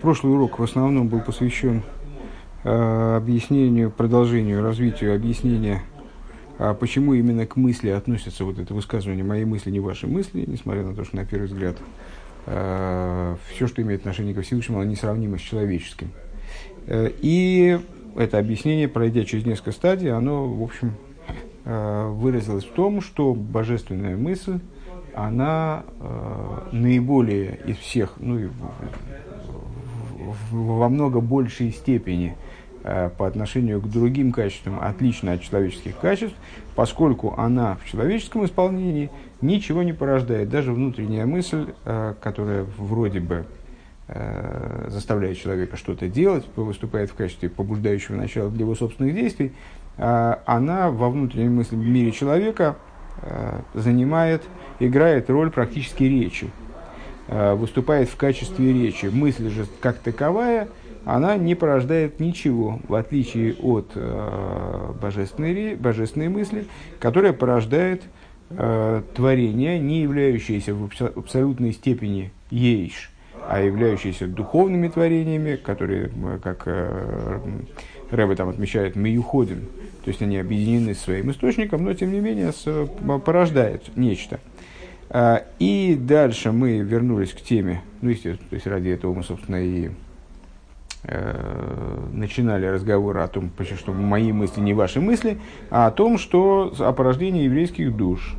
Прошлый урок в основном был посвящен э, объяснению, продолжению, развитию объяснения, э, почему именно к мысли относится вот это высказывание «мои мысли, не ваши мысли», несмотря на то, что на первый взгляд э, все, что имеет отношение ко Всевышнему, оно несравнимо с человеческим. Э, и это объяснение, пройдя через несколько стадий, оно, в общем, э, выразилось в том, что божественная мысль, она э, наиболее из всех, ну, во много большей степени э, по отношению к другим качествам отлична от человеческих качеств, поскольку она в человеческом исполнении ничего не порождает. Даже внутренняя мысль, э, которая вроде бы э, заставляет человека что-то делать, выступает в качестве побуждающего начала для его собственных действий, она во внутренней мысли в мире человека занимает, играет роль практически речи. Э, выступает в качестве речи. Мысль же как таковая, она не порождает ничего, в отличие от э, божественной, божественной мысли, которая порождает э, творение, не являющееся в абсолютной степени ейш, а являющиеся духовными творениями, которые, как э, Рэбе там отмечает, миюходим, то есть они объединены своим источником, но тем не менее с, порождают нечто. И дальше мы вернулись к теме, ну, естественно, то есть ради этого мы, собственно, и э, начинали разговор о том, что мои мысли не ваши мысли, а о том, что о порождении еврейских душ.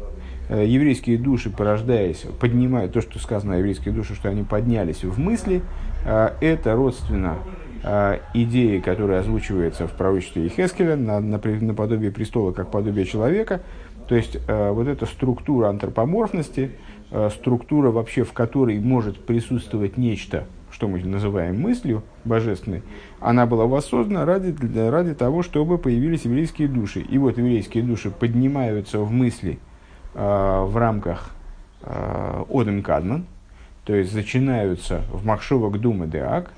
Э, еврейские души, порождаясь, поднимают то, что сказано о еврейских душах, что они поднялись в мысли, э, это родственно э, идеи, которая озвучивается в пророчестве Ихескеля, на, на, наподобие престола, как подобие человека – то есть э, вот эта структура антропоморфности, э, структура вообще, в которой может присутствовать нечто, что мы называем мыслью божественной, она была воссоздана ради, ради того, чтобы появились еврейские души. И вот еврейские души поднимаются в мысли э, в рамках э, Одем Кадман, то есть начинаются в Махшовок Думы Деак,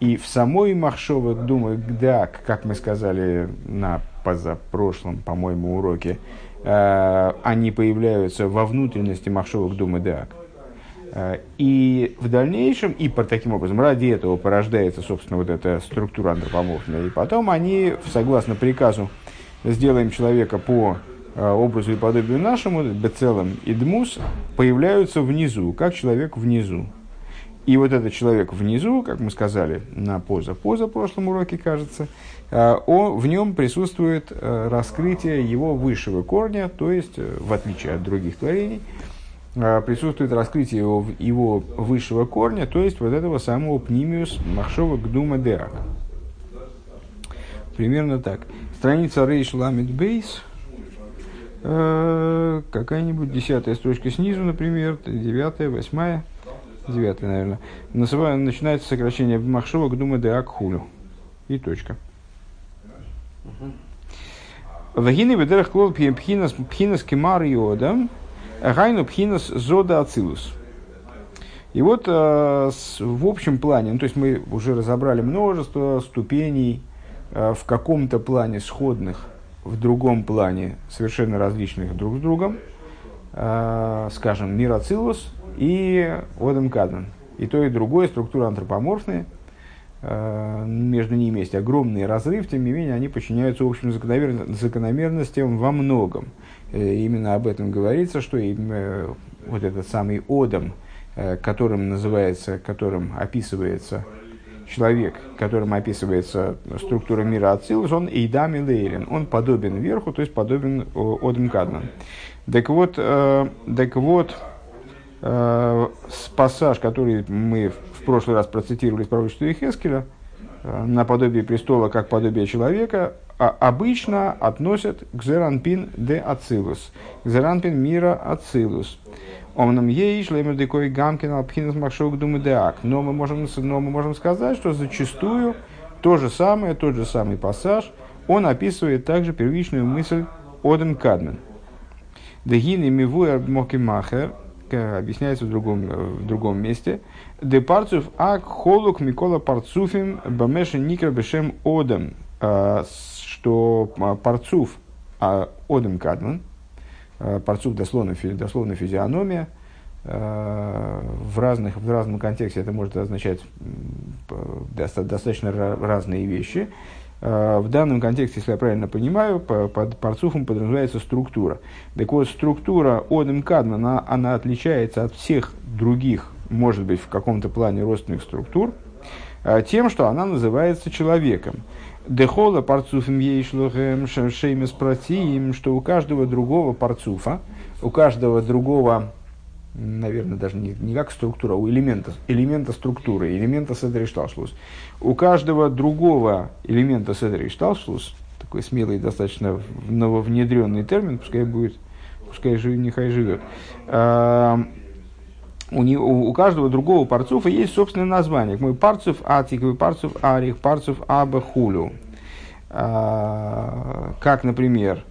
и в самой Махшовок Думы Деак, как мы сказали на позапрошлом, по-моему, уроке, Э, они появляются во внутренности Махшовок Думы Деак. Э, и в дальнейшем, и по таким образом, ради этого порождается, собственно, вот эта структура антропоморфная. И потом они, согласно приказу, сделаем человека по э, образу и подобию нашему, Бецелом и Дмус, появляются внизу, как человек внизу. И вот этот человек внизу, как мы сказали на поза-поза прошлом уроке, кажется, Э, он, в нем присутствует э, раскрытие его высшего корня, то есть, э, в отличие от других творений, присутствует раскрытие его, его высшего корня, то есть вот этого самого пнимиус махшова гдума деак. Примерно так. Страница Рейш Ламит Бейс, какая-нибудь десятая строчка снизу, например, девятая, восьмая, девятая, наверное. Начинается сокращение махшова гдума деак хулю. И точка. Вагины ведерах клол пхинас пхинас кемар йода, гайну пхинас зода ацилус. И вот э, в общем плане, ну, то есть мы уже разобрали множество ступеней э, в каком-то плане сходных, в другом плане совершенно различных друг с другом, э, скажем, мир Ацилус и Одам Кадман. И то, и другое структура антропоморфные – Э, между ними есть огромный разрыв, тем не менее они подчиняются общим закономерностям во многом. Э, именно об этом говорится, что э, вот этот самый Одам, которым называется, которым описывается человек, которым описывается структура мира Ацилус, он Эйдам и Лейлин, он подобен верху, то есть подобен Одам Кадман. Так вот, так вот, пассаж, который мы прошлый раз процитировали из пророчества Ихескеля, э, наподобие престола как подобие человека, а обычно относят к Зеранпин де Ацилус, к Зеранпин мира Ацилус. Омном ей шлемер декой гамкин алпхинас махшок думы деак. Но мы можем, но мы можем сказать, что зачастую то же самое, тот же самый пассаж, он описывает также первичную мысль Оден Кадмен. Дегины мивуэр мокимахер, объясняется в другом, в другом месте – Де парцуф ак холук Микола парцуфим бамеши никра бешем одам. А, что парцуф а, одам кадман, парцуф дословно, дословно физиономия, в, разных, в разном контексте это может означать достаточно разные вещи. В данном контексте, если я правильно понимаю, под парцуфом подразумевается структура. Так вот, структура Одем Кадман, она, она отличается от всех других, может быть, в каком-то плане родственных структур, тем, что она называется человеком. Дехола парцуфим ейшлухем шеймес протиим, что у каждого другого парцуфа, у каждого другого наверное, даже не, не как структура, а у элемента, элемента структуры, элемента седришталшлус. У каждого другого элемента седришталшлус, такой смелый, достаточно нововнедренный термин, пускай будет, пускай живет, нехай живет, а, у, не, у, у каждого другого парцуфа есть собственное название. Мой парцуф атик, парцуф арих, парцуф аба хулю. А, как, например,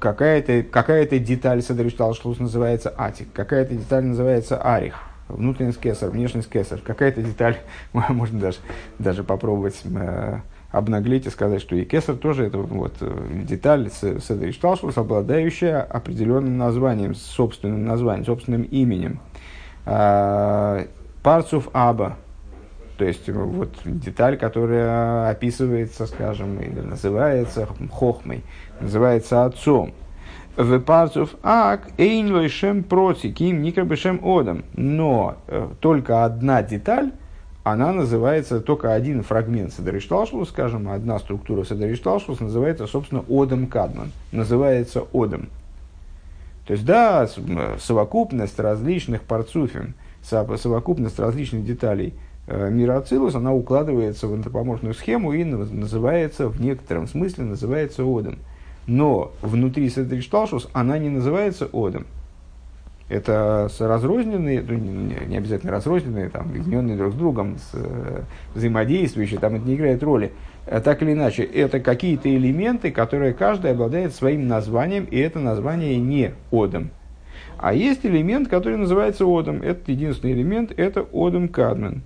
какая-то какая деталь Седришталшлус называется атик, какая-то деталь называется арих, внутренний кесар, внешний кесар, какая-то деталь, можно даже, даже попробовать э, обнаглеть и сказать, что и кесар тоже это вот э, деталь. Седришталшлус, обладающая определенным названием, собственным названием, собственным именем. Э, Парцуф Аба, то есть вот деталь, которая описывается, скажем, или называется хохмой, называется отцом. В парцов ак эйн шем проти, ким никрабешем одам. Но э, только одна деталь, она называется, только один фрагмент Садаришталшус, скажем, одна структура Садаришталшус называется, собственно, Одам Кадман. Называется Одам. То есть, да, совокупность различных парцуфим, совокупность различных деталей э, мира Ацилус, она укладывается в антропоморфную схему и называется, в некотором смысле, называется Одам но внутри Седришталшус она не называется Одом. Это разрозненные, ну, не обязательно разрозненные, там, объединенные друг с другом, с, э, взаимодействующие, там это не играет роли. А так или иначе, это какие-то элементы, которые каждый обладает своим названием, и это название не Одом. А есть элемент, который называется Одом. Это единственный элемент, это Одом Кадмен.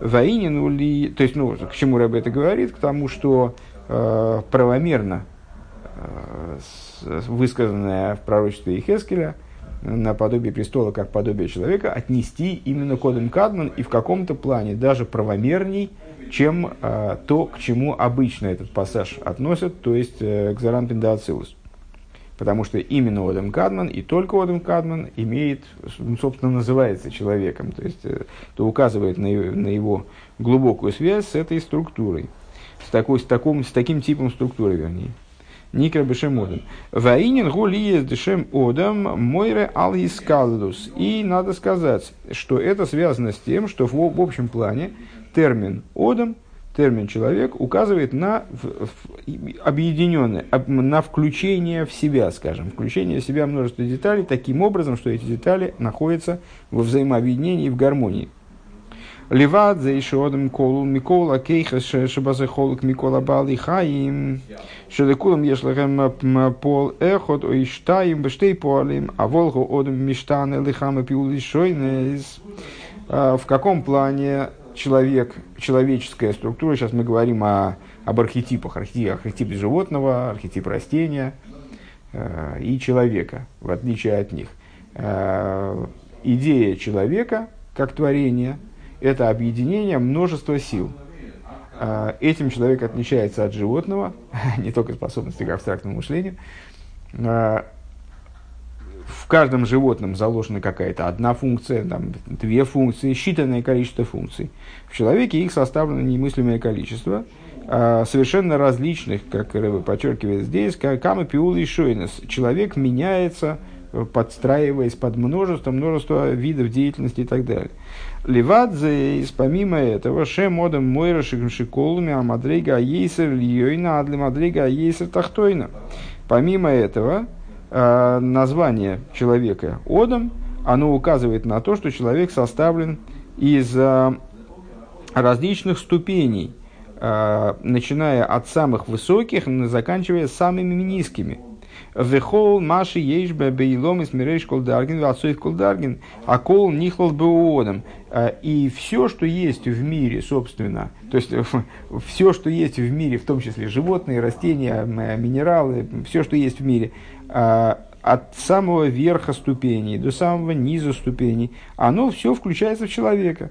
Воинин ули... То есть, ну, к чему Рэб это говорит? К тому, что э, правомерно высказанное в пророчестве Ихескеля, на подобие престола, как подобие человека, отнести именно кодом Кадман и в каком-то плане даже правомерней, чем э, то, к чему обычно этот пассаж относят, то есть э, к Зарам Пиндацилус. Потому что именно Одам Кадман и только Одам Кадман имеет, ну, собственно, называется человеком, то есть э, то указывает на, на его глубокую связь с этой структурой, с, такой, с, таком, с таким типом структуры, вернее. Никра Бешем Одам. Ваинин гулиес дешем Одам мойре ал И надо сказать, что это связано с тем, что в, в общем плане термин Одам, термин человек, указывает на объединенное, на включение в себя, скажем, включение в себя множества деталей таким образом, что эти детали находятся во взаимообъединении и в гармонии. Левад за одам колу Микола кейха шабазе холк Микола бали хаим шелекулам ешлахем пол эхот о иштаим бештей полим а волгу одам миштаны лихама пиули шойнес. В каком плане человек, человеческая структура, сейчас мы говорим о, об архетипах, архетип, архетип животного, архетип растения э, и человека, в отличие от них. Э, идея человека как творения – это объединение множества сил. А, этим человек отличается от животного, не только способности к абстрактному мышлению. В каждом животном заложена какая-то одна функция, там, две функции, считанное количество функций. В человеке их составлено немыслимое количество, а, совершенно различных, как Рэбе подчеркивает здесь, как Кама и Шойнес. Человек меняется, подстраиваясь под множество, множество видов деятельности и так далее. Левадзе, помимо этого, шем одам мойра шиколами, а мадрига ейсер льёйна, адли мадрига ейсер тахтойна. Помимо этого, э, название человека одам, оно указывает на то, что человек составлен из э, различных ступеней, э, начиная от самых высоких, заканчивая самыми низкими – Вехол маши ейшбе бейлом из мирейш колдаргин, вацуев колдаргин, а кол нихлал беуодом. А, и все, что есть в мире, собственно, то есть все, что есть в мире, в том числе животные, растения, минералы, все, что есть в мире, а, от самого верха ступеней до самого низа ступеней, оно все включается в человека.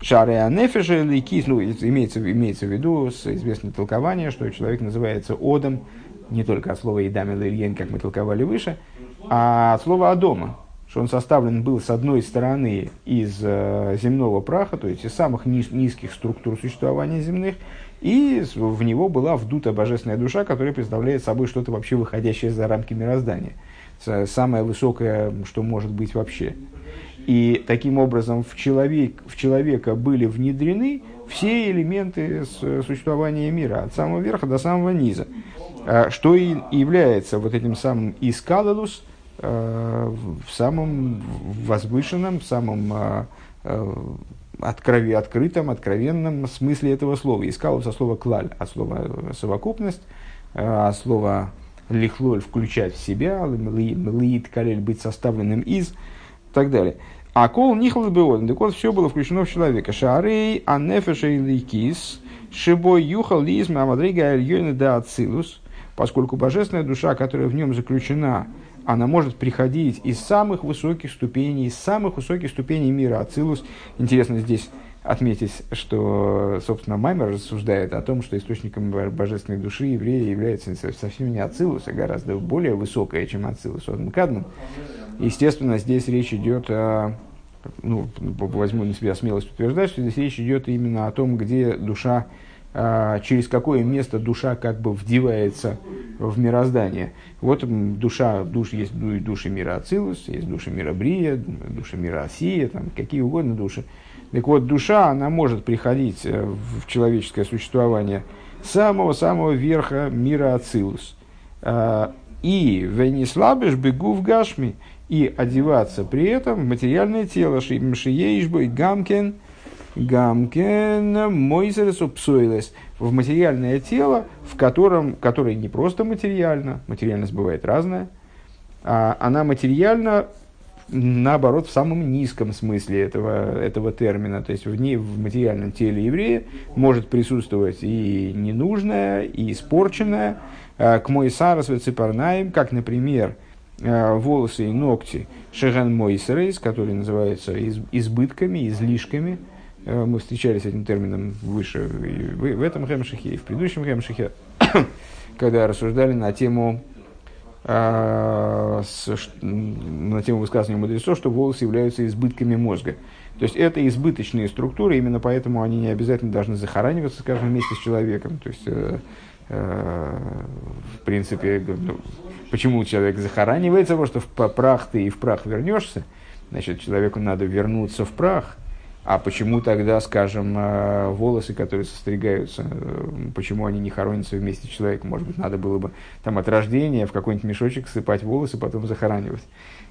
Шары анефеша или кис, ну, имеется, имеется в виду известное толкование, что человек называется одом, не только от слова идам ильен, как мы толковали выше, а от слова адома, что он составлен был с одной стороны из э, земного праха, то есть из самых низ, низких структур существования земных, и в него была вдута божественная душа, которая представляет собой что-то вообще выходящее за рамки мироздания. Самое высокое, что может быть вообще. И таким образом в, человек, в человека были внедрены все элементы существования мира, от самого верха до самого низа. А, что и является вот этим самым искалалус, в самом возвышенном, в самом а, открови, открытом, откровенном смысле этого слова. Искалус от слова клаль, от слова совокупность, от слова лихлоль включать в себя, лиит калель быть составленным из, и так далее. А кол нихал беоден, так вот все было включено в человека. Шарей, анефеша и ликис, шибой юхал лизм, амадрига альйойна да ацилус, поскольку божественная душа, которая в нем заключена, она может приходить из самых высоких ступеней, из самых высоких ступеней мира. Ацилус, интересно здесь отметить, что, собственно, Маймер рассуждает о том, что источником божественной души еврея является совсем не Ацилус, а гораздо более высокая, чем Ацилус, он Кадман. Естественно, здесь речь идет о, ну, возьму на себя смелость утверждать, что здесь речь идет именно о том, где душа, через какое место душа как бы вдевается в мироздание. Вот душа, душ, есть души мира Ацилус, есть души мира Брия, души мира Осия, там, какие угодно души. Так вот, душа, она может приходить э, в человеческое существование самого-самого верха мира Ацилус. А, и венислабеш бегу в гашми, и одеваться при этом в материальное тело, шиеишбой гамкен, гамкен мойзересу псойлес, в материальное тело, в котором, которое не просто материально, материальность бывает разная, а она материально наоборот, в самом низком смысле этого, этого термина. То есть в, ней, в материальном теле еврея может присутствовать и ненужное, и испорченное. А, к мой сарас ципарнаем, как, например, а, волосы и ногти шеген мойсерейс, которые называются избытками, излишками. А, мы встречались с этим термином выше в, в этом хемшихе и в предыдущем хемшихе, когда рассуждали на тему с, на тему высказывания мудрецов, что волосы являются избытками мозга. То есть это избыточные структуры, именно поэтому они не обязательно должны захораниваться, скажем, вместе с человеком. То есть, э, э, в принципе, ну, почему человек захоранивается? Потому что в прах ты и в прах вернешься. Значит, человеку надо вернуться в прах, а почему тогда, скажем, э, волосы, которые состригаются, э, почему они не хоронятся вместе с человеком? Может быть, надо было бы там от рождения в какой-нибудь мешочек сыпать волосы, потом захоранивать.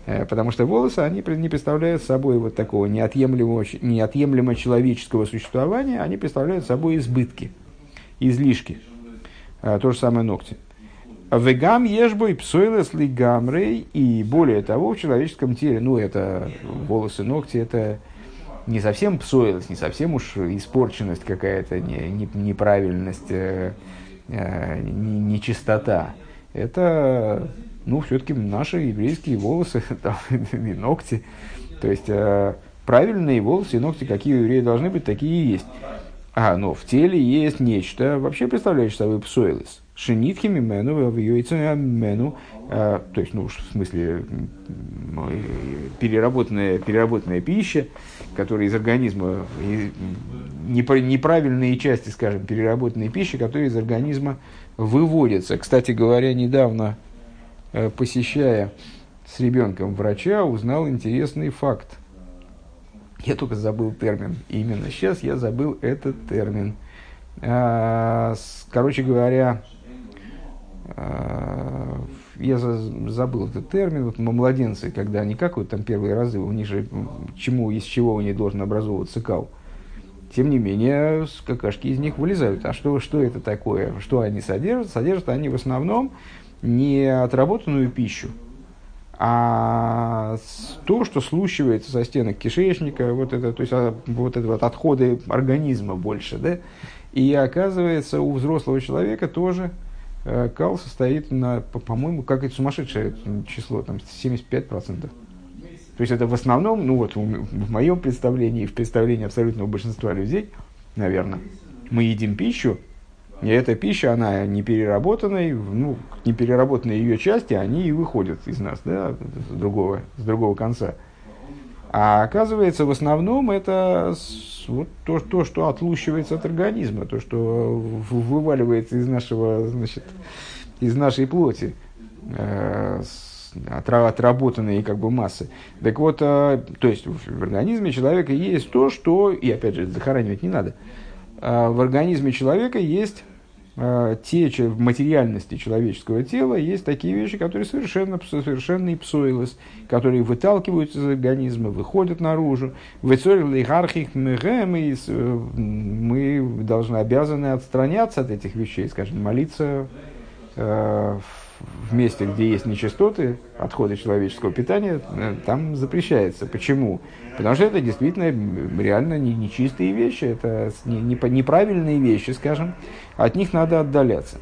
Э, потому что волосы, они не представляют собой вот такого неотъемлемого, неотъемлемо человеческого существования, они представляют собой избытки, излишки. То же самое ногти. Вегам ешбой псойлес ли гамрей, и более того, в человеческом теле, ну, это волосы, ногти, это не совсем псоилость, не совсем уж испорченность какая-то, не, не, неправильность, э, э, не, нечистота. Это, ну, все-таки наши еврейские волосы там, и ногти. То есть, э, правильные волосы и ногти, какие у евреев должны быть, такие и есть. А, но в теле есть нечто, вообще представляющее собой псоилость. Шинитхими мену, в мену, то есть, ну, в смысле, переработанная, переработанная пища, которые из организма, неправильные части, скажем, переработанной пищи, которые из организма выводятся. Кстати говоря, недавно, э, посещая с ребенком врача, узнал интересный факт. Я только забыл термин. Именно сейчас я забыл этот термин. А, короче говоря, я забыл этот термин, вот младенцы, когда они как вот там первые разы, у них же чему, из чего у них должен образовываться кал. Тем не менее, какашки из них вылезают. А что, что это такое? Что они содержат? Содержат они в основном не отработанную пищу, а то, что слущивается со стенок кишечника, вот это, то есть а, вот это вот отходы организма больше, да? И оказывается, у взрослого человека тоже кал состоит на, по-моему, как это сумасшедшее число, там 75%. То есть это в основном, ну вот в моем представлении, в представлении абсолютного большинства людей, наверное, мы едим пищу, и эта пища, она не переработанная, ну, не переработанные ее части, они и выходят из нас, да, с другого, с другого конца. А оказывается, в основном это вот то, то, что отлущивается от организма, то, что вываливается из нашего, значит, из нашей плоти, э, отработанные как бы массы. Так вот, э, то есть в организме человека есть то, что, и опять же, захоранивать не надо, э, в организме человека есть те, в материальности человеческого тела есть такие вещи, которые совершенно, совершенно псоилос, которые выталкиваются из организма, выходят наружу. В иерархиях мы должны, обязаны отстраняться от этих вещей, скажем, молиться э, в месте, где есть нечистоты, отходы человеческого питания, э, там запрещается. Почему? Потому что это действительно реально нечистые вещи, это неправильные вещи, скажем, от них надо отдаляться.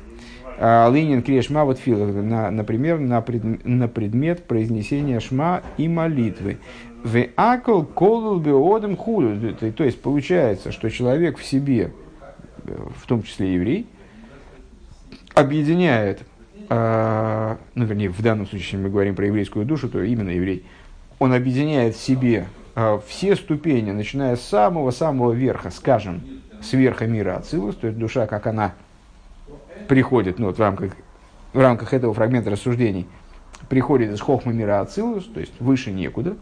А Ленин креш шма вот фил, на, например, на, пред, на предмет произнесения шма и молитвы. В акол колул беодем худу. То есть получается, что человек в себе, в том числе еврей, объединяет, э, ну вернее, в данном случае, мы говорим про еврейскую душу, то именно еврей, он объединяет в себе э, все ступени, начиная с самого-самого верха, скажем, с верха мира Ацилус, то есть душа, как она приходит, ну вот в рамках, в рамках этого фрагмента рассуждений, приходит из хохма мира Ацилус, то есть выше некуда,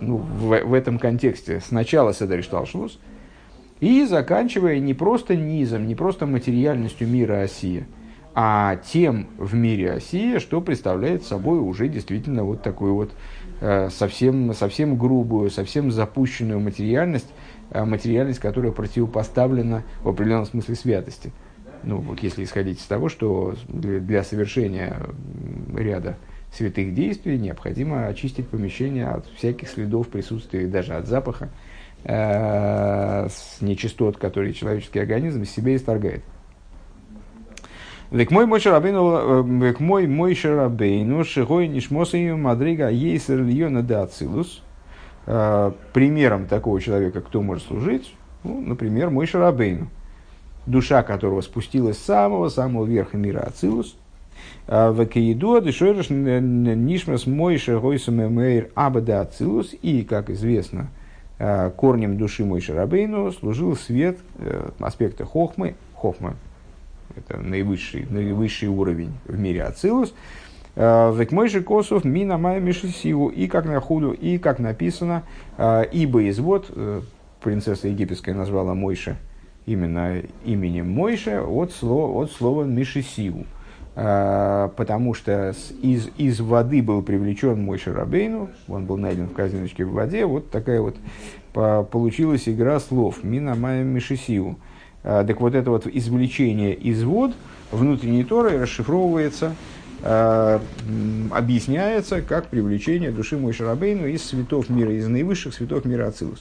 ну, в, в этом контексте сначала Седер Шталшус, и заканчивая не просто низом, не просто материальностью мира Осия, а тем в мире Осия, что представляет собой уже действительно вот такую вот э, совсем, совсем грубую, совсем запущенную материальность, э, материальность, которая противопоставлена в определенном смысле святости. Ну, вот если исходить из того, что для, совершения ряда святых действий необходимо очистить помещение от всяких следов присутствия, даже от запаха, э, с нечистот, которые человеческий организм из себя исторгает. Век мой мой шарабейну, век мой мой шарабейну, шигой нишмосою мадрига ейсер льона. Э, примером такого человека, кто может служить, ну, например, мой шарабейну душа которого спустилась с самого-самого верха мира Ацилус, а, в Каиду Дешойрш Нишмас Мойша Гойсаме Мейр Абада Ацилус, и, как известно, а, корнем души Мойша Рабейну служил свет э, аспекта Хохмы. Хохма – это наивысший, наивысший уровень в мире Ацилус. Век Мойши Косов Мина Майя Мишисиву, и как на худу, и как написано, ибо извод, э, принцесса египетская назвала Мойша – именно именем Мойша от слова, от слова Мишисиву. Потому что из, из воды был привлечен Мойша Рабейну, он был найден в корзиночке в воде, вот такая вот получилась игра слов «Мина Майя Мишисиву». Так вот это вот извлечение из вод внутренней Торы расшифровывается, объясняется как привлечение души Мойша Рабейну из святов мира, из наивысших святов мира Ацилус.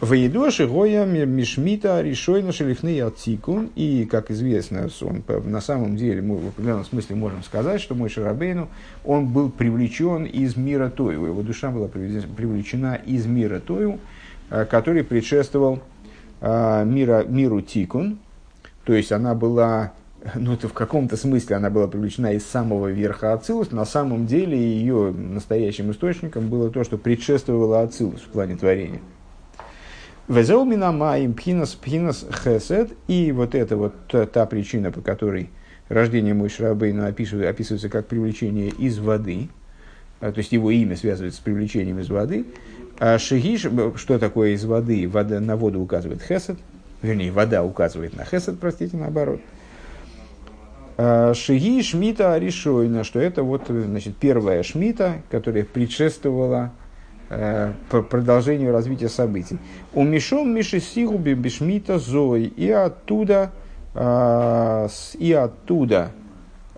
Воедоши Гоя Мишмита Решойна Шелихны Ацикун. И, как известно, он, на самом деле мы в определенном смысле можем сказать, что мой Шарабейну, он был привлечен из мира Тою. Его душа была привлечена из мира Тою, э, который предшествовал э, миру Тикун. То есть она была ну, это в каком-то смысле она была привлечена из самого верха Ацилус, на самом деле ее настоящим источником было то, что предшествовало Ацилус в плане творения. Везел минамаим пхинас пхинас хесед. И вот это вот та, та причина, по которой рождение Мой Рабейна описывается, описывается как привлечение из воды. А, то есть его имя связывается с привлечением из воды. А шигиш, что такое из воды? Вода, на воду указывает хесед. Вернее, вода указывает на хесед, простите, наоборот. А, шиги шмита аришойна, что это вот значит, первая шмита, которая предшествовала Э, продолжению развития событий. У Мишом Мишесигу Бишмита Зой. И оттуда, э, и оттуда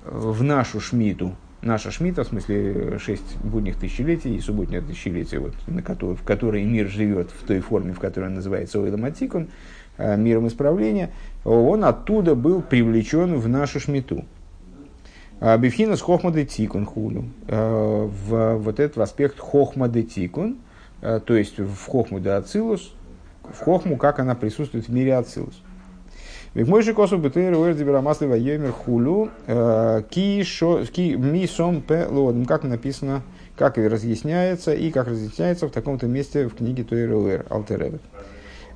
в нашу шмиту, наша шмита, в смысле шесть будних тысячелетий и субботнее тысячелетие, вот, на которой, в которой мир живет в той форме, в которой он называется Ойламатикон, э, миром исправления, он оттуда был привлечен в нашу шмиту. Бифхина с хохмады тикун хулю. В вот этот аспект хохмады тикун, то есть в хохму ацилус, в хохму, как она присутствует в мире ацилус. Ведь мой же косу бытыр уэрди берамаслива йомер хулю ки ми сом пе лодом, как написано, как разъясняется, и как разъясняется в таком-то месте в книге Туэр Уэр Алтеребет.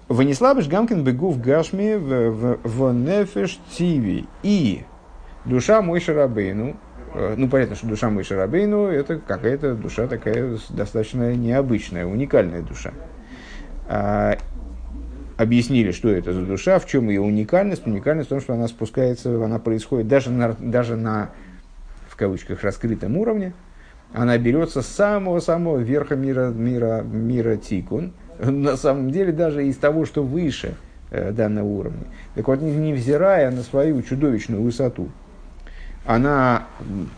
Вынесла бы Гамкин бегу в Гашми в Нефеш Тиви. И душа мой Шарабейну, э, ну, понятно, что душа мой Шарабейну, это какая-то душа такая достаточно необычная, уникальная душа. А, объяснили, что это за душа, в чем ее уникальность. Уникальность в том, что она спускается, она происходит даже на, даже на в кавычках, раскрытом уровне. Она берется с самого-самого верха мира, мира, мира тикун. На самом деле, даже из того, что выше э, данного уровня. Так вот, невзирая на свою чудовищную высоту, она,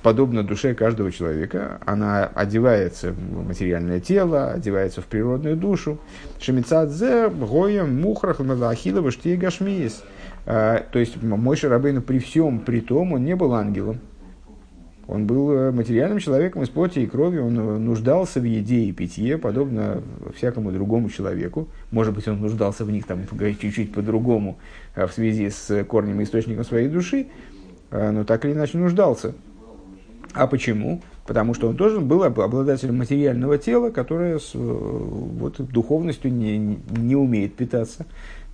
подобна душе каждого человека, она одевается в материальное тело, одевается в природную душу. Шемицадзе, Гоя, Мухрах, Мадахилова, Штейгашмиес. А, то есть, мой Шарабейну при всем при том, он не был ангелом. Он был э, материальным человеком из плоти и крови, он э, нуждался в еде и питье, подобно всякому другому человеку. Может быть, он нуждался в них там, чуть-чуть по-другому э, в связи с корнем и источником своей души, Э, но так или иначе нуждался. А почему? Потому что он тоже был обладателем материального тела, которое с э, вот, духовностью не, не умеет питаться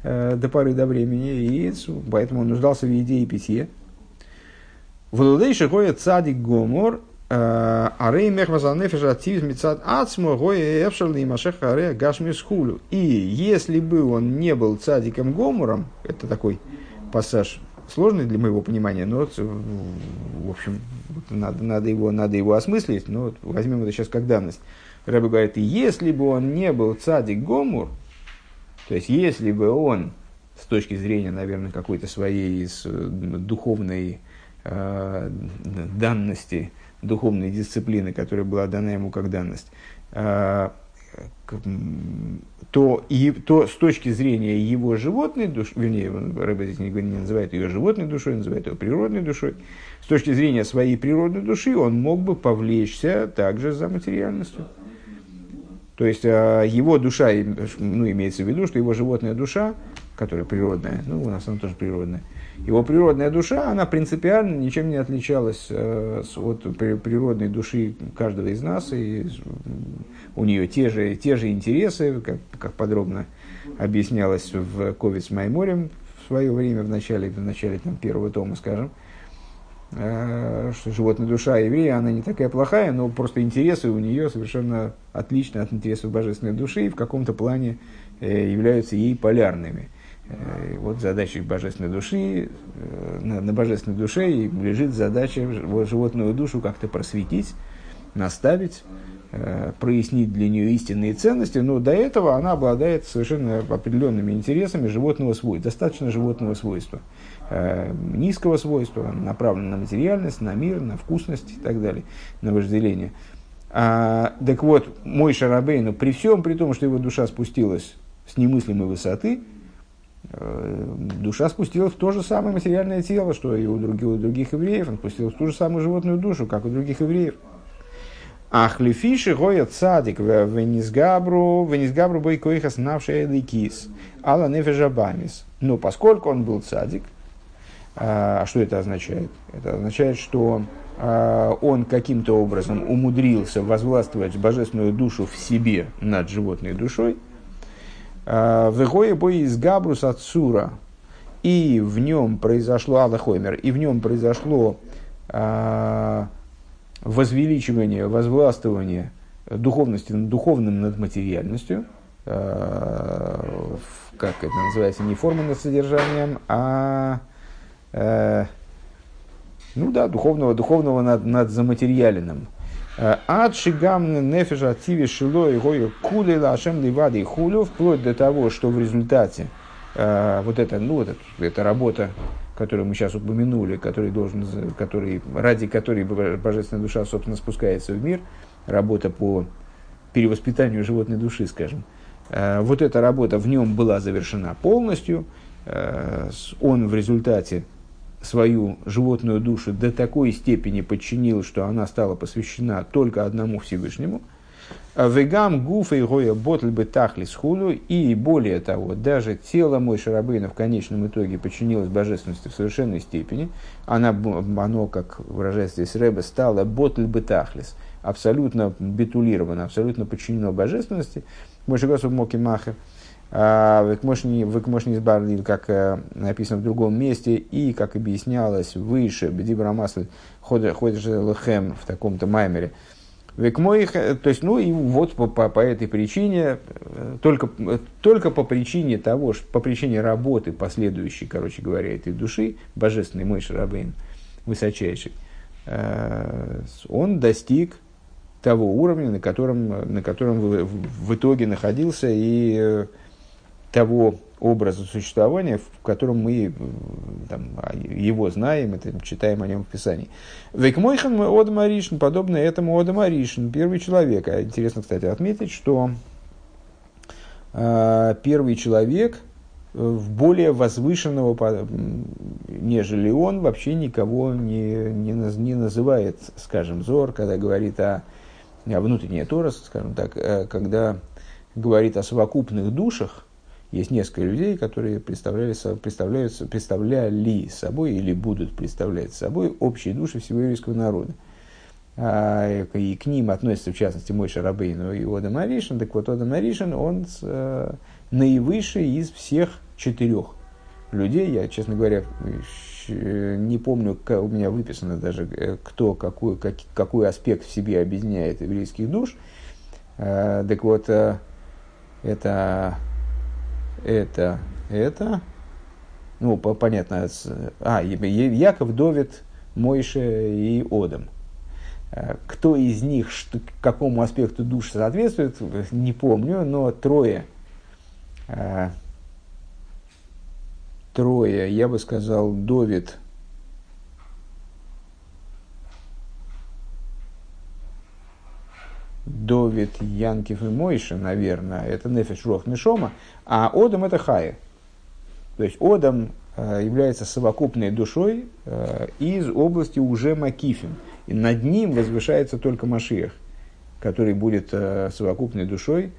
э, до поры до времени, и поэтому он нуждался в еде и питье. Владей шихоя цадик гомор, э, арей мехмазанефиш активизм мецад ацмо гоя эфшерли машех арей гашмис хулю. И если бы он не был цадиком гомором, это такой пассаж сложный для моего понимания, но, в общем, надо, надо, его, надо его осмыслить, но возьмем это сейчас как данность. Рэбе говорит, если бы он не был цадик Гомур, то есть если бы он с точки зрения, наверное, какой-то своей духовной э, данности, духовной дисциплины, которая была дана ему как данность, э, то, и, то с точки зрения его животной души, вернее, Рэбе здесь не, не называет ее животной душой, называет ее природной душой, с точки зрения своей природной души он мог бы повлечься также за материальностью. То есть а, его душа, ну, имеется в виду, что его животная душа, которая природная, ну, у нас она тоже природная, его природная душа, она принципиально ничем не отличалась э, от природной души каждого из нас, и у нее те же, те же интересы, как, как подробно объяснялось в Ковец Майморем в свое время, в начале, в начале там, первого тома, скажем, э, что животная душа еврея, она не такая плохая, но просто интересы у нее совершенно отличны от интересов божественной души и в каком-то плане э, являются ей полярными. Э, вот задача божественной души, на, на божественной душе лежит задача животную душу как-то просветить, наставить, Э, прояснить для нее истинные ценности, но до этого она обладает совершенно определенными интересами животного свойства, достаточно животного свойства, э, низкого свойства, направленного на материальность, на мир, на вкусность и так далее, на вожделение. А, так вот, мой Шарабейну, при всем при том, что его душа спустилась с немыслимой высоты, э, душа спустилась в то же самое материальное тело, что и у других, у других евреев, он спустилась в ту же самую животную душу, как у других евреев. Ахлифиши гоя цадик венизгабру, венизгабру бой койхас навший эликис, ала нефежабамис. Но поскольку он был цадик, а что это означает? Это означает, что а, он каким-то образом умудрился возвластвовать божественную душу в себе над животной душой. А, Вегоя бой из Габрус от Сура, и в нем произошло Аллахоймер, и в нем произошло возвеличивание, возвластвование духовности духовным над материальностью, э, как это называется, не форма над содержанием, а э, ну да, духовного, духовного над, над заматериальным. Э, Ад шигам нефеша активе шило и гою кули лашем ливады и хулю, вплоть до того, что в результате вот это, ну, вот это, эта работа который мы сейчас упомянули, который должен, который, ради которой божественная душа, собственно, спускается в мир, работа по перевоспитанию животной души, скажем. Э, вот эта работа в нем была завершена полностью. Э, он в результате свою животную душу до такой степени подчинил, что она стала посвящена только одному Всевышнему. Вегам гуфа и гоя ботль бы тахли схуду. И более того, даже тело мой Шарабейна в конечном итоге подчинилось божественности в совершенной степени. Она, оно, как выражается здесь Рэбе, стало ботль бы тахлис. Абсолютно битулировано, абсолютно подчинено божественности. Мой Государь Моки Махер. Векмошни избавил, как э, написано в другом месте, и, как объяснялось выше, Бедибра Масль, ходишь лхем в таком-то маймере. Векмоих, то есть, ну и вот по, по, по этой причине, э, только, только по причине того, что по причине работы последующей, короче говоря, этой души, божественный мой Шарабейн, высочайший, э, он достиг того уровня, на котором, на котором в, в итоге находился и того образа существования, в котором мы там, его знаем, это, читаем о нем в Писании. Вейкмойхан Одам Аришин, подобно этому Одам Аришин, первый человек. А интересно, кстати, отметить, что э, первый человек в более возвышенного, нежели он, вообще никого не, не, не называет, скажем, Зор, когда говорит о, о внутренней Тора, скажем так, э, когда говорит о совокупных душах, есть несколько людей, которые представляли, представляются, представляли собой или будут представлять собой общие души всего еврейского народа. А, и к ним относится, в частности, мой Шарабейн и Ода Маришин. Так вот, Ода Маришин, он э, наивысший из всех четырех людей. Я, честно говоря, не помню, у меня выписано даже, э, кто какой, как, какой аспект в себе объединяет еврейских душ. Э, так вот, э, это это, это, ну, понятно, а, Яков, Довид, Мойше и Одам. Э, кто из них, что, какому аспекту душ соответствует, не помню, но трое, э, трое, я бы сказал, Довид, Довид, Янкив и Мойша, наверное, это Нефеш Рох Мишома, а Одам это Хая. То есть Одам э, является совокупной душой э, из области уже Макифин. И над ним возвышается только Машиах, который будет э, совокупной душой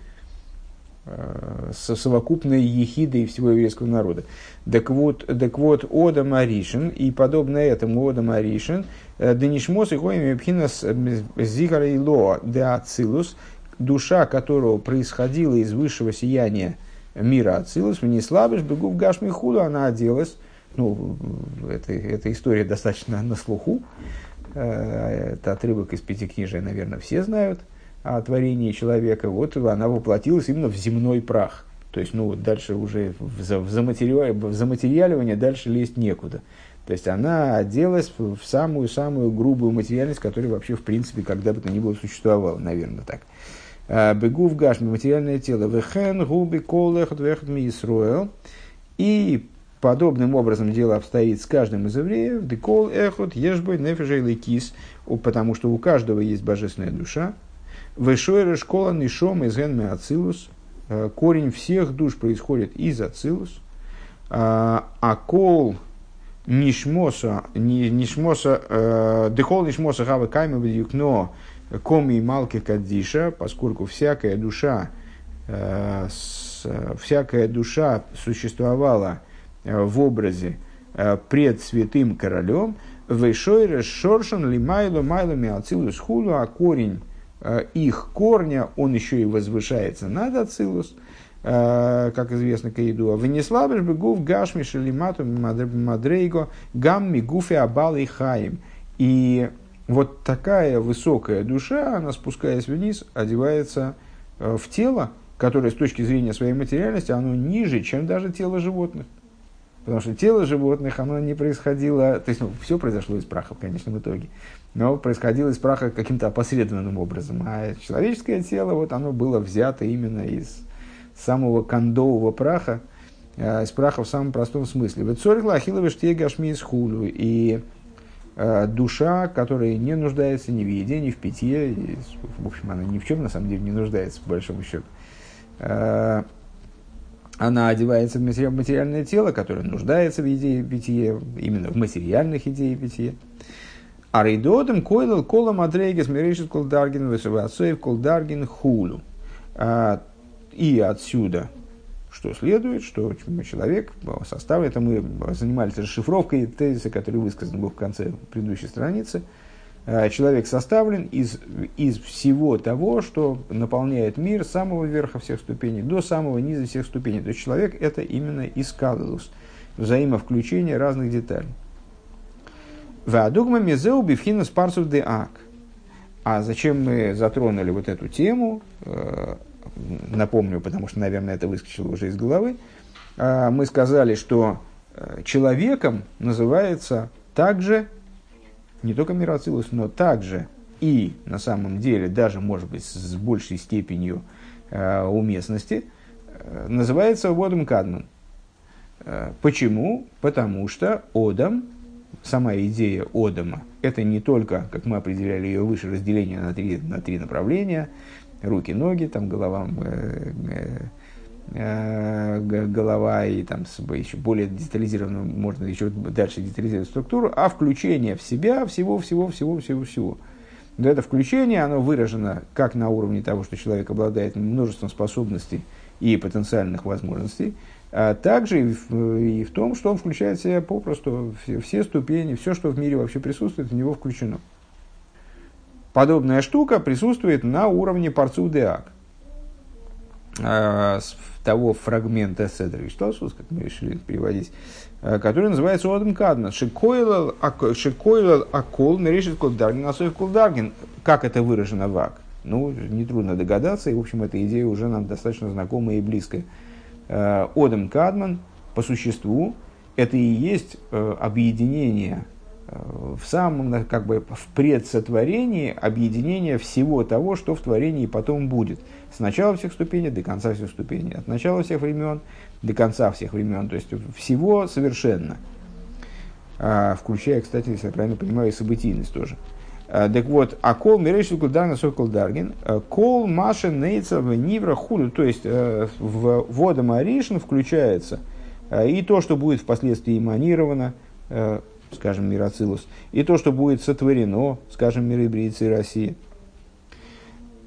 со совокупной ехидой всего еврейского народа. Так вот, так вот Ода Маришин, и подобно этому Ода Маришин, Денишмос и Гоем Пхинас Зигара и Лоа де Ацилус, душа которого происходила из высшего сияния мира Ацилус, не слабишь, бегу в Гашми Худу, она оделась, ну, это, эта история достаточно на слуху, это отрывок из Пятикнижия, наверное, все знают – о творении человека, вот она воплотилась именно в земной прах. То есть, ну, дальше уже в, заматериаль, в заматериаливание дальше лезть некуда. То есть, она оделась в самую-самую грубую материальность, которая вообще, в принципе, когда бы то ни было существовала, наверное, так. А, Бегу в гашми, материальное тело. Вехен, губи, колех, двехт мисруэл. И подобным образом дело обстоит с каждым из евреев. Декол, эхот, ешбой, нефежей, кис. Потому что у каждого есть божественная душа, Вешойра школа нишом из генме ацилус. Э, корень всех душ происходит из ацилус. А, а кол нишмоса, нишмоса, э, дехол нишмоса гава кайма вдюкно коми малки кадиша, поскольку всякая душа, э, всякая душа существовала в образе пред святым королем, Вейшойре шоршан лимайло майло миацилус хулу, а корень Э, их корня, он еще и возвышается над Ацилус, э, как известно Каиду. Венеслабеш бегув гашми шелимату мадрейго гамми гуфи абал и хаим. И вот такая высокая душа, она спускаясь вниз, одевается э, в тело, которое с точки зрения своей материальности, оно ниже, чем даже тело животных. Потому что тело животных, оно не происходило, то есть ну, все произошло из праха в конечном итоге, но происходило из праха каким-то опосредованным образом. А человеческое тело, вот оно было взято именно из самого кондового праха, э, из праха в самом простом смысле. Вот сорихла ахиловиш гашми из хулю. И э, душа, которая не нуждается ни в еде, ни в питье, в общем, она ни в чем на самом деле не нуждается, по большому счету. Э, она одевается в материальное тело, которое нуждается в идее бытия, именно в материальных идеях бытия. А рейдотом койлал кола мадрейгес мирейшит колдаргин высовацоев колдаргин хулу. А, и отсюда, что следует, что человек составлен, это мы занимались расшифровкой тезиса, который высказан был в конце предыдущей страницы, а, человек составлен из, из всего того, что наполняет мир с самого верха всех ступеней до самого низа всех ступеней. То есть человек это именно искалус, взаимовключение разных деталей. Вадугма мезеу бифхина спарсов де ак. А зачем мы затронули вот эту тему? Э, напомню, потому что, наверное, это выскочило уже из головы. Э, мы сказали, что э, человеком называется также, не только мироцилус, но также и на самом деле, даже, может быть, с большей степенью уместности, называется Водом Кадман. Почему? Потому что Одам сама идея Одама – это не только, как мы определяли ее выше, разделение на три, на три направления – руки, ноги, там голова, э, э, э, голова и там еще более детализированно, можно еще дальше детализировать структуру, а включение в себя всего, всего, всего, всего, всего. Но это включение, оно выражено как на уровне того, что человек обладает множеством способностей и потенциальных возможностей – а также и в, и в том, что он включает в себя попросту все, все ступени, все, что в мире вообще присутствует, в него включено. Подобная штука присутствует на уровне парцу деак. А, того фрагмента Седра Ишталсус, как мы решили переводить, а, который называется Одам Кадна. Шикойлал акол мерешит колдаргин, асоев колдаргин. Как это выражено в ак? Ну, нетрудно догадаться, и, в общем, эта идея уже нам достаточно знакомая и близкая. Э, Одем Кадман по существу это и есть э, объединение э, в самом, как бы, в предсотворении объединение всего того, что в творении потом будет. С начала всех ступеней до конца всех ступеней. От начала всех времен до конца всех времен. То есть всего совершенно. Включая, кстати, если я правильно понимаю, и событийность тоже. Э, так вот, а кол мирейшил кулдарна сокол даргин, э, кол маша нейца в нивра худу, то есть э, в вода маришин включается и то, что будет впоследствии эманировано, скажем, мироцилус, и то, что будет сотворено, скажем, мирибрийцы России.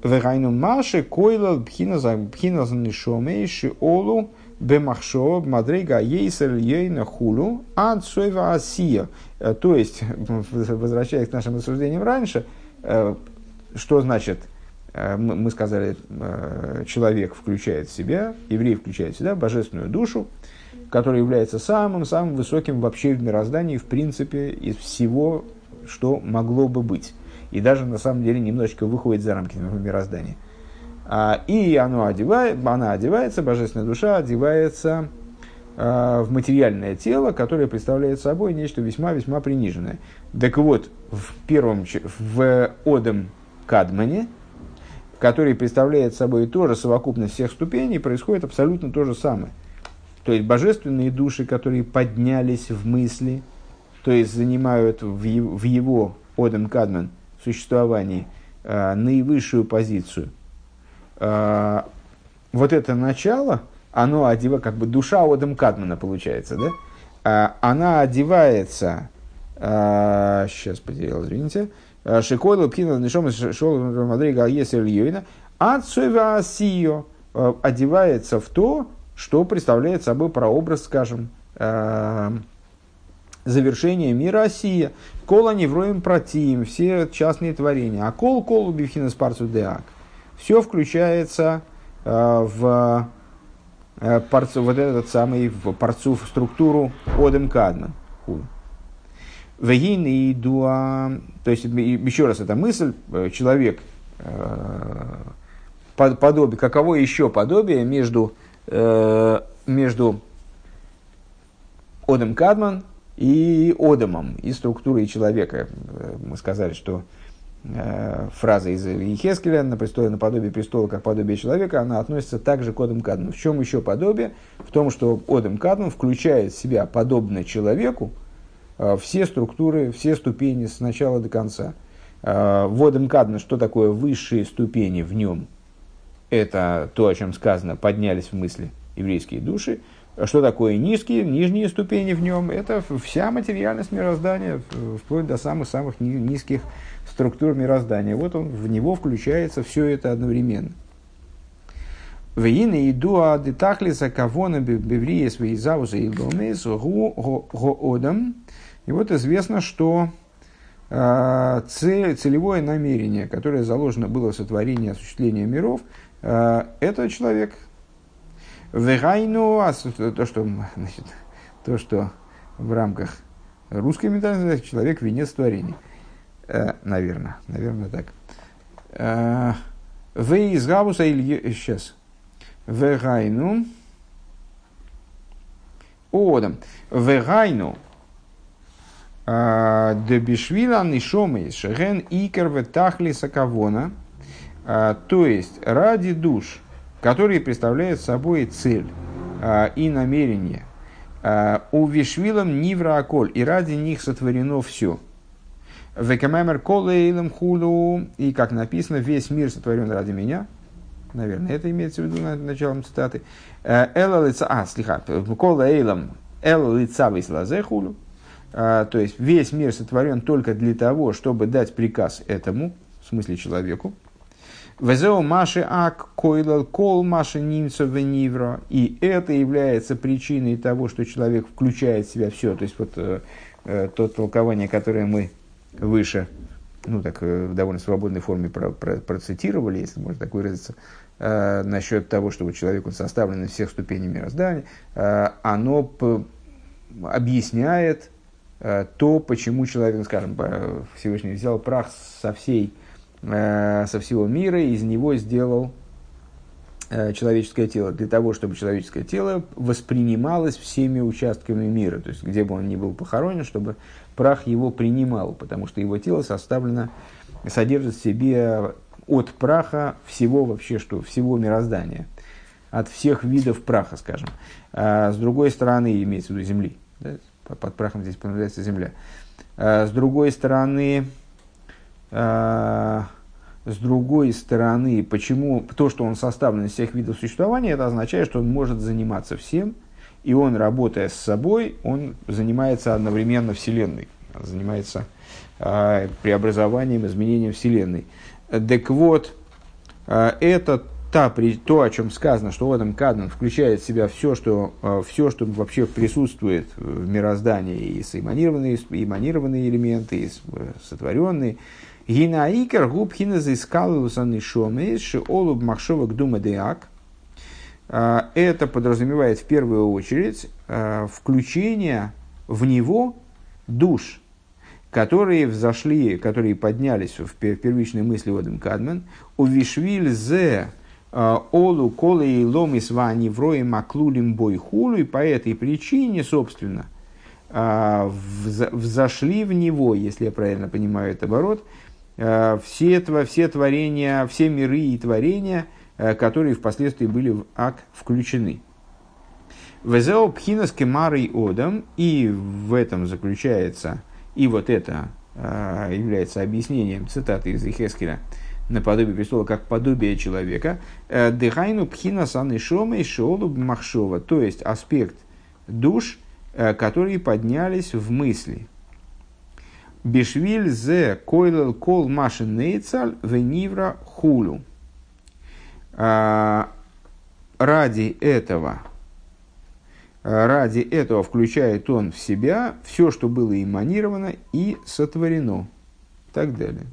Вегайну маши койла бхиназа нишомейши олу бемахшо мадрейга ейсер ейна хулу ад сойва асия. Э, то есть, возвращаясь к нашим рассуждениям раньше, э, что значит, э, мы сказали, человек включает в себя, еврей включает в себя божественную душу, которая является самым-самым высоким вообще в мироздании, в принципе, из всего, что могло бы быть. И даже на самом деле немножечко выходит за рамки мироздания. А, и оно одевает, она одевается, божественная душа одевается а, в материальное тело, которое представляет собой нечто весьма-весьма приниженное. Так вот, в первом, в Одем Кадмане, который представляет собой тоже совокупность всех ступеней, происходит абсолютно то же самое. То есть божественные души, которые поднялись в мысли, то есть занимают в его Одем Кадман существовании а, наивысшую позицию, э, вот это начало, оно одевает, как бы душа Одам Кадмана получается, да? Э, она одевается, э, сейчас потерял, извините, э, Шикойлу Пхина Нишом Шол Мадрига Есер Йойна, Ацуева Асио э, одевается в то, что представляет собой прообраз, скажем, э, завершение мира Осия. Кола невроем протим, все частные творения. А кол колу бифхина спарцу деак все включается э, в э, парцу, вот этот самый в парцу в структуру Одем Кадман. Вегин и дуа, то есть еще раз эта мысль, человек подобие, каково еще подобие между, между Одем Кадман и Одемом, и структурой человека. Мы сказали, что Э, фраза из Ехескеля на престоле наподобие престола, как подобие человека, она относится также к Одам Кадму. В чем еще подобие? В том, что Одам Кадму включает в себя, подобно человеку, э, все структуры, все ступени с начала до конца. Э, в Одам Кадму, что такое высшие ступени в нем? Это то, о чем сказано, поднялись в мысли, еврейские души. Что такое низкие, нижние ступени в нем? Это вся материальность мироздания, вплоть до самых-самых низких структур мироздания. Вот он, в него включается все это одновременно. Вейны иду а детахлиса кавона беврия свои зауза и ломес одам. И вот известно, что э, цель, целевое намерение, которое заложено было в сотворении осуществления миров, это человек, Вегайну, а то, что, значит, то, что в рамках русской ментальности человек венец творения. Э, наверное, наверное так. Э, Вы из Гавуса или сейчас. Вегайну. Одам. Вегайну. Э, Дебишвила нишомейс шеген икер ветахли сакавона. Э, то есть, ради душ, которые представляют собой цель а, и намерение. А, у Вишвилам Нивра Аколь, и ради них сотворено все. Векамемер Колейлам Хулу, и как написано, весь мир сотворен ради меня. Наверное, это имеется в виду началом цитаты. «Э, Эла лица, а, слиха, Колейлам, Эла лица вислазе хулу. А, то есть весь мир сотворен только для того, чтобы дать приказ этому, в смысле человеку, Везео маши ак койлал кол маши нимца венивро. И это является причиной того, что человек включает в себя все. То есть вот э, э, то толкование, которое мы выше, ну так э, в довольно свободной форме про, про, процитировали, если можно так выразиться, э, насчет того, что вот человек он составлен из всех ступеней мироздания, э, оно п- объясняет э, то, почему человек, скажем, Всевышний взял прах со всей Э, со всего мира, из него сделал э, человеческое тело, для того, чтобы человеческое тело воспринималось всеми участками мира, то есть где бы он ни был похоронен, чтобы прах его принимал, потому что его тело составлено, содержит в себе от праха всего вообще, что всего мироздания, от всех видов праха, скажем. А с другой стороны, имеется в виду земли, да? под прахом здесь появляется земля. А с другой стороны, с другой стороны, почему то, что он составлен из всех видов существования, это означает, что он может заниматься всем, и он, работая с собой, он занимается одновременно Вселенной, занимается э, преобразованием, изменением Вселенной. Так вот, э, это та, то, о чем сказано, что в этом Кадман включает в себя все, что, э, все, что вообще присутствует в мироздании, и эманированные, и эманированные элементы, и сотворенные, Гинаикер губ хина заискалуса нишомес шиолуб махшовок дума деак. А, это подразумевает в первую очередь а, включение в него душ, которые взошли, которые поднялись в первичной мысли Одем Кадмен, у Вишвиль зе а, олу колы и ломис вани врои маклулим бой хулу, и по этой причине, собственно, взошли в него, если я правильно понимаю этот оборот, все, все творения, все миры и творения, э, которые впоследствии были в ак включены. Везео пхинас кемарой одам, и в этом заключается, и вот это э, является объяснением цитаты из Ихескеля, наподобие престола, как подобие человека, дыхайну пхина санышома и шиолу махшова, то есть аспект душ, которые поднялись в мысли – Бишвиль зе койлел кол машин нейцаль венивра хулю. А, ради этого, ради этого включает он в себя все, что было эманировано и сотворено. Так далее.